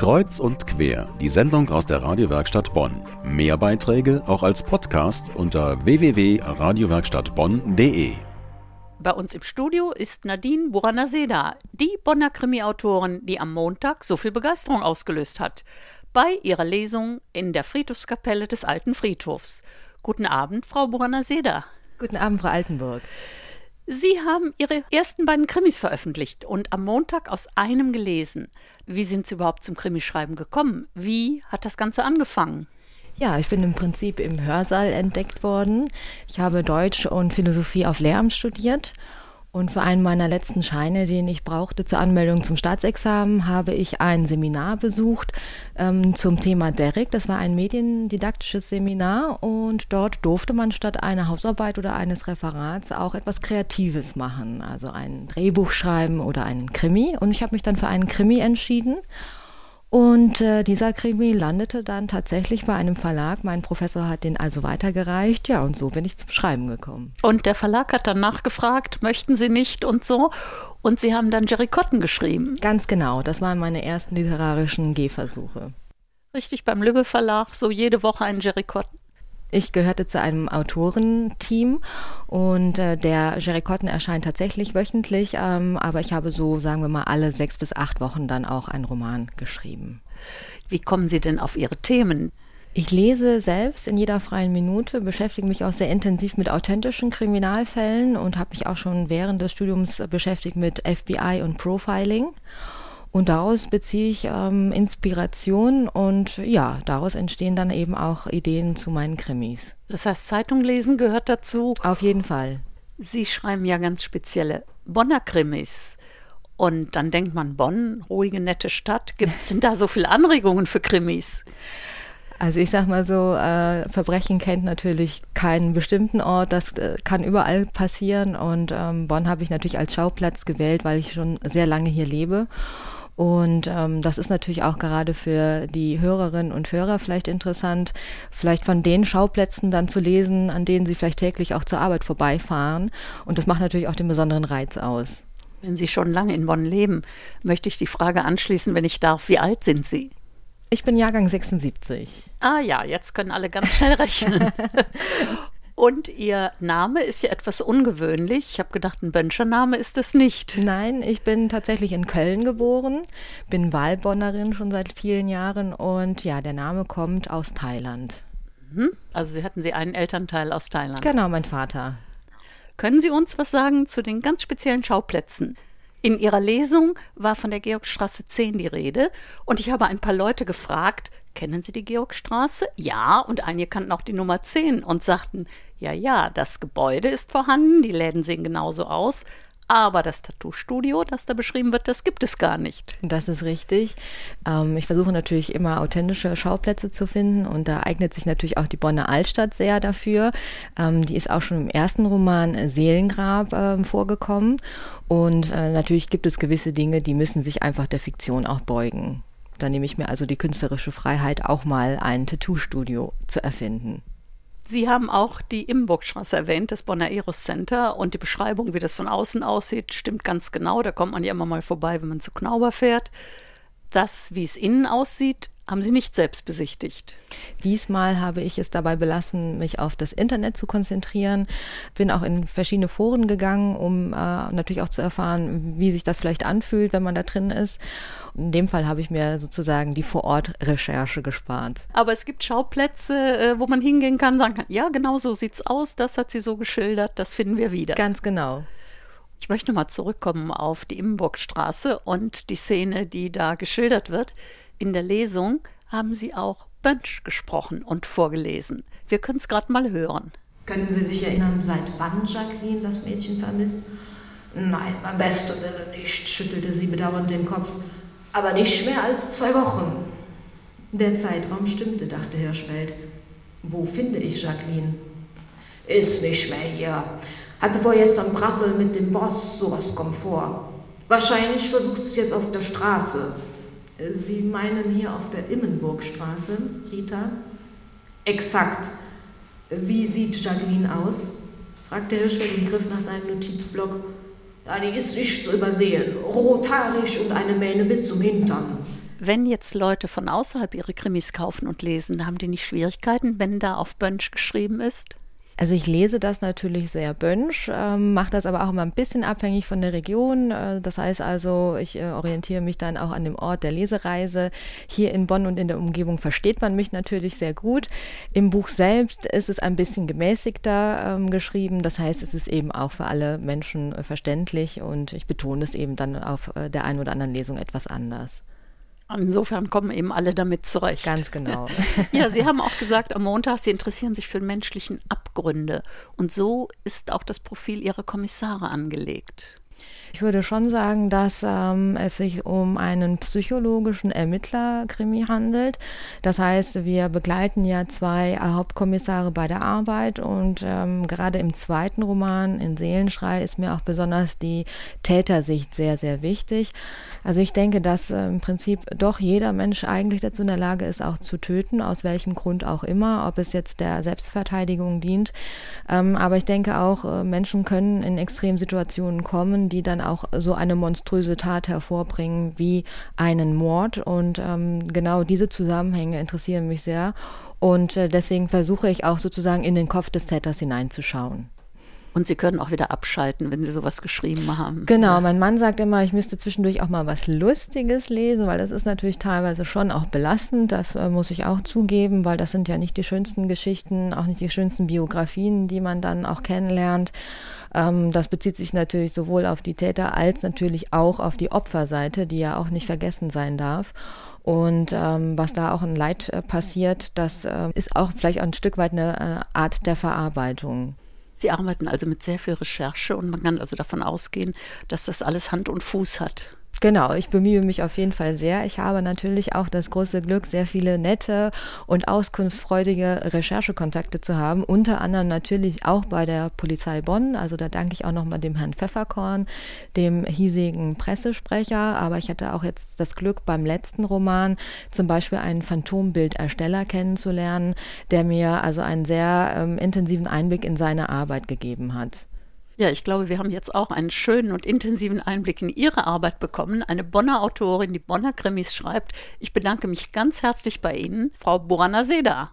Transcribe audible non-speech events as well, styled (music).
Kreuz und quer, die Sendung aus der Radiowerkstatt Bonn. Mehr Beiträge auch als Podcast unter www.radiowerkstattbonn.de. Bei uns im Studio ist Nadine Buranaseda, die Bonner Krimi-Autorin, die am Montag so viel Begeisterung ausgelöst hat. Bei ihrer Lesung in der Friedhofskapelle des Alten Friedhofs. Guten Abend, Frau Buranaseda. Guten Abend, Frau Altenburg. Sie haben Ihre ersten beiden Krimis veröffentlicht und am Montag aus einem gelesen. Wie sind Sie überhaupt zum Krimischreiben gekommen? Wie hat das Ganze angefangen? Ja, ich bin im Prinzip im Hörsaal entdeckt worden. Ich habe Deutsch und Philosophie auf Lehramt studiert und für einen meiner letzten Scheine, den ich brauchte zur Anmeldung zum Staatsexamen, habe ich ein Seminar besucht ähm, zum Thema Derrick. Das war ein mediendidaktisches Seminar und dort durfte man statt einer Hausarbeit oder eines Referats auch etwas Kreatives machen, also ein Drehbuch schreiben oder einen Krimi. Und ich habe mich dann für einen Krimi entschieden und äh, dieser Krimi landete dann tatsächlich bei einem Verlag. Mein Professor hat den also weitergereicht. Ja, und so bin ich zum Schreiben gekommen. Und der Verlag hat dann nachgefragt, möchten Sie nicht und so. Und Sie haben dann Jerry Cotton geschrieben. Ganz genau, das waren meine ersten literarischen Gehversuche. Richtig, beim Lübbe Verlag, so jede Woche ein Jerry Cotton. Ich gehörte zu einem Autorenteam und äh, der Jerry Cotton erscheint tatsächlich wöchentlich, ähm, aber ich habe so, sagen wir mal, alle sechs bis acht Wochen dann auch einen Roman geschrieben. Wie kommen Sie denn auf Ihre Themen? Ich lese selbst in jeder freien Minute, beschäftige mich auch sehr intensiv mit authentischen Kriminalfällen und habe mich auch schon während des Studiums beschäftigt mit FBI und Profiling. Und daraus beziehe ich ähm, Inspiration und ja, daraus entstehen dann eben auch Ideen zu meinen Krimis. Das heißt, Zeitung lesen gehört dazu? Auf jeden Fall. Sie schreiben ja ganz spezielle Bonner Krimis. Und dann denkt man, Bonn, ruhige, nette Stadt. Gibt es denn da so viele Anregungen für Krimis? Also ich sag mal so, äh, Verbrechen kennt natürlich keinen bestimmten Ort, das äh, kann überall passieren und ähm, Bonn habe ich natürlich als Schauplatz gewählt, weil ich schon sehr lange hier lebe und ähm, das ist natürlich auch gerade für die Hörerinnen und Hörer vielleicht interessant, vielleicht von den Schauplätzen dann zu lesen, an denen sie vielleicht täglich auch zur Arbeit vorbeifahren. Und das macht natürlich auch den besonderen Reiz aus. Wenn Sie schon lange in Bonn leben, möchte ich die Frage anschließen, wenn ich darf, wie alt sind Sie? Ich bin Jahrgang 76. Ah ja, jetzt können alle ganz schnell rechnen. (laughs) Und Ihr Name ist ja etwas ungewöhnlich. Ich habe gedacht, ein Bönscher Name ist es nicht. Nein, ich bin tatsächlich in Köln geboren, bin Wahlbonnerin schon seit vielen Jahren und ja, der Name kommt aus Thailand. Mhm. Also Sie hatten Sie einen Elternteil aus Thailand. Genau, mein Vater. Können Sie uns was sagen zu den ganz speziellen Schauplätzen? In Ihrer Lesung war von der Georgstraße 10 die Rede und ich habe ein paar Leute gefragt, kennen Sie die Georgstraße? Ja, und einige kannten auch die Nummer 10 und sagten, ja, ja, das Gebäude ist vorhanden, die Läden sehen genauso aus, aber das Tattoo-Studio, das da beschrieben wird, das gibt es gar nicht. Das ist richtig. Ähm, ich versuche natürlich immer authentische Schauplätze zu finden und da eignet sich natürlich auch die Bonner Altstadt sehr dafür. Ähm, die ist auch schon im ersten Roman Seelengrab äh, vorgekommen und äh, natürlich gibt es gewisse Dinge, die müssen sich einfach der Fiktion auch beugen. Da nehme ich mir also die künstlerische Freiheit, auch mal ein Tattoo-Studio zu erfinden. Sie haben auch die Imburgstraße erwähnt, das Bonner Eros Center und die Beschreibung, wie das von außen aussieht, stimmt ganz genau. Da kommt man ja immer mal vorbei, wenn man zu Knauber fährt. Das, wie es innen aussieht, haben Sie nicht selbst besichtigt? Diesmal habe ich es dabei belassen, mich auf das Internet zu konzentrieren. Bin auch in verschiedene Foren gegangen, um äh, natürlich auch zu erfahren, wie sich das vielleicht anfühlt, wenn man da drin ist. In dem Fall habe ich mir sozusagen die Vorort-Recherche gespart. Aber es gibt Schauplätze, äh, wo man hingehen kann, sagen kann, ja, genau so sieht's aus, das hat sie so geschildert, das finden wir wieder. Ganz genau. Ich möchte mal zurückkommen auf die Imburgstraße und die Szene, die da geschildert wird. In der Lesung haben Sie auch Bönsch gesprochen und vorgelesen. Wir können es gerade mal hören. Können Sie sich erinnern, seit wann Jacqueline das Mädchen vermisst? Nein, beim besten Willen nicht, schüttelte sie bedauernd den Kopf. Aber nicht mehr als zwei Wochen. Der Zeitraum stimmte, dachte Hirschfeld. Wo finde ich Jacqueline? Ist nicht mehr hier. Hatte vorgestern Brassel mit dem Boss, sowas kommt vor. Wahrscheinlich versucht es jetzt auf der Straße. Sie meinen hier auf der Immenburgstraße, Rita? Exakt. Wie sieht Jacqueline aus? fragte Hirschfeld und griff nach seinem Notizblock. Ja, die ist nicht zu übersehen. Rothaarig und eine Mähne bis zum Hintern. Wenn jetzt Leute von außerhalb ihre Krimis kaufen und lesen, haben die nicht Schwierigkeiten, wenn da auf Bönsch geschrieben ist? Also ich lese das natürlich sehr bönsch, ähm, mache das aber auch immer ein bisschen abhängig von der Region. Äh, das heißt also, ich äh, orientiere mich dann auch an dem Ort der Lesereise. Hier in Bonn und in der Umgebung versteht man mich natürlich sehr gut. Im Buch selbst ist es ein bisschen gemäßigter ähm, geschrieben. Das heißt, es ist eben auch für alle Menschen äh, verständlich und ich betone es eben dann auf äh, der einen oder anderen Lesung etwas anders. Insofern kommen eben alle damit zurecht. Ganz genau. (laughs) ja, Sie haben auch gesagt am Montag, Sie interessieren sich für menschlichen Abgründe. Und so ist auch das Profil Ihrer Kommissare angelegt. Ich würde schon sagen, dass ähm, es sich um einen psychologischen Ermittlerkrimi handelt. Das heißt, wir begleiten ja zwei Hauptkommissare bei der Arbeit und ähm, gerade im zweiten Roman, in Seelenschrei, ist mir auch besonders die Tätersicht sehr, sehr wichtig. Also ich denke, dass äh, im Prinzip doch jeder Mensch eigentlich dazu in der Lage ist, auch zu töten, aus welchem Grund auch immer, ob es jetzt der Selbstverteidigung dient. Ähm, aber ich denke auch, äh, Menschen können in Extremsituationen kommen, die dann auch so eine monströse Tat hervorbringen wie einen Mord. Und ähm, genau diese Zusammenhänge interessieren mich sehr. Und äh, deswegen versuche ich auch sozusagen in den Kopf des Täters hineinzuschauen. Und Sie können auch wieder abschalten, wenn Sie sowas geschrieben haben. Genau, mein Mann sagt immer, ich müsste zwischendurch auch mal was Lustiges lesen, weil das ist natürlich teilweise schon auch belastend. Das äh, muss ich auch zugeben, weil das sind ja nicht die schönsten Geschichten, auch nicht die schönsten Biografien, die man dann auch kennenlernt. Ähm, das bezieht sich natürlich sowohl auf die Täter als natürlich auch auf die Opferseite, die ja auch nicht vergessen sein darf. Und ähm, was da auch ein Leid äh, passiert, das äh, ist auch vielleicht auch ein Stück weit eine äh, Art der Verarbeitung. Sie arbeiten also mit sehr viel Recherche und man kann also davon ausgehen, dass das alles Hand und Fuß hat. Genau, ich bemühe mich auf jeden Fall sehr. Ich habe natürlich auch das große Glück, sehr viele nette und auskunftsfreudige Recherchekontakte zu haben. Unter anderem natürlich auch bei der Polizei Bonn. Also da danke ich auch nochmal dem Herrn Pfefferkorn, dem hiesigen Pressesprecher. Aber ich hatte auch jetzt das Glück, beim letzten Roman zum Beispiel einen Phantombildersteller kennenzulernen, der mir also einen sehr ähm, intensiven Einblick in seine Arbeit gegeben hat. Ja, ich glaube, wir haben jetzt auch einen schönen und intensiven Einblick in Ihre Arbeit bekommen. Eine Bonner Autorin, die Bonner Krimis schreibt. Ich bedanke mich ganz herzlich bei Ihnen, Frau Borana Seda.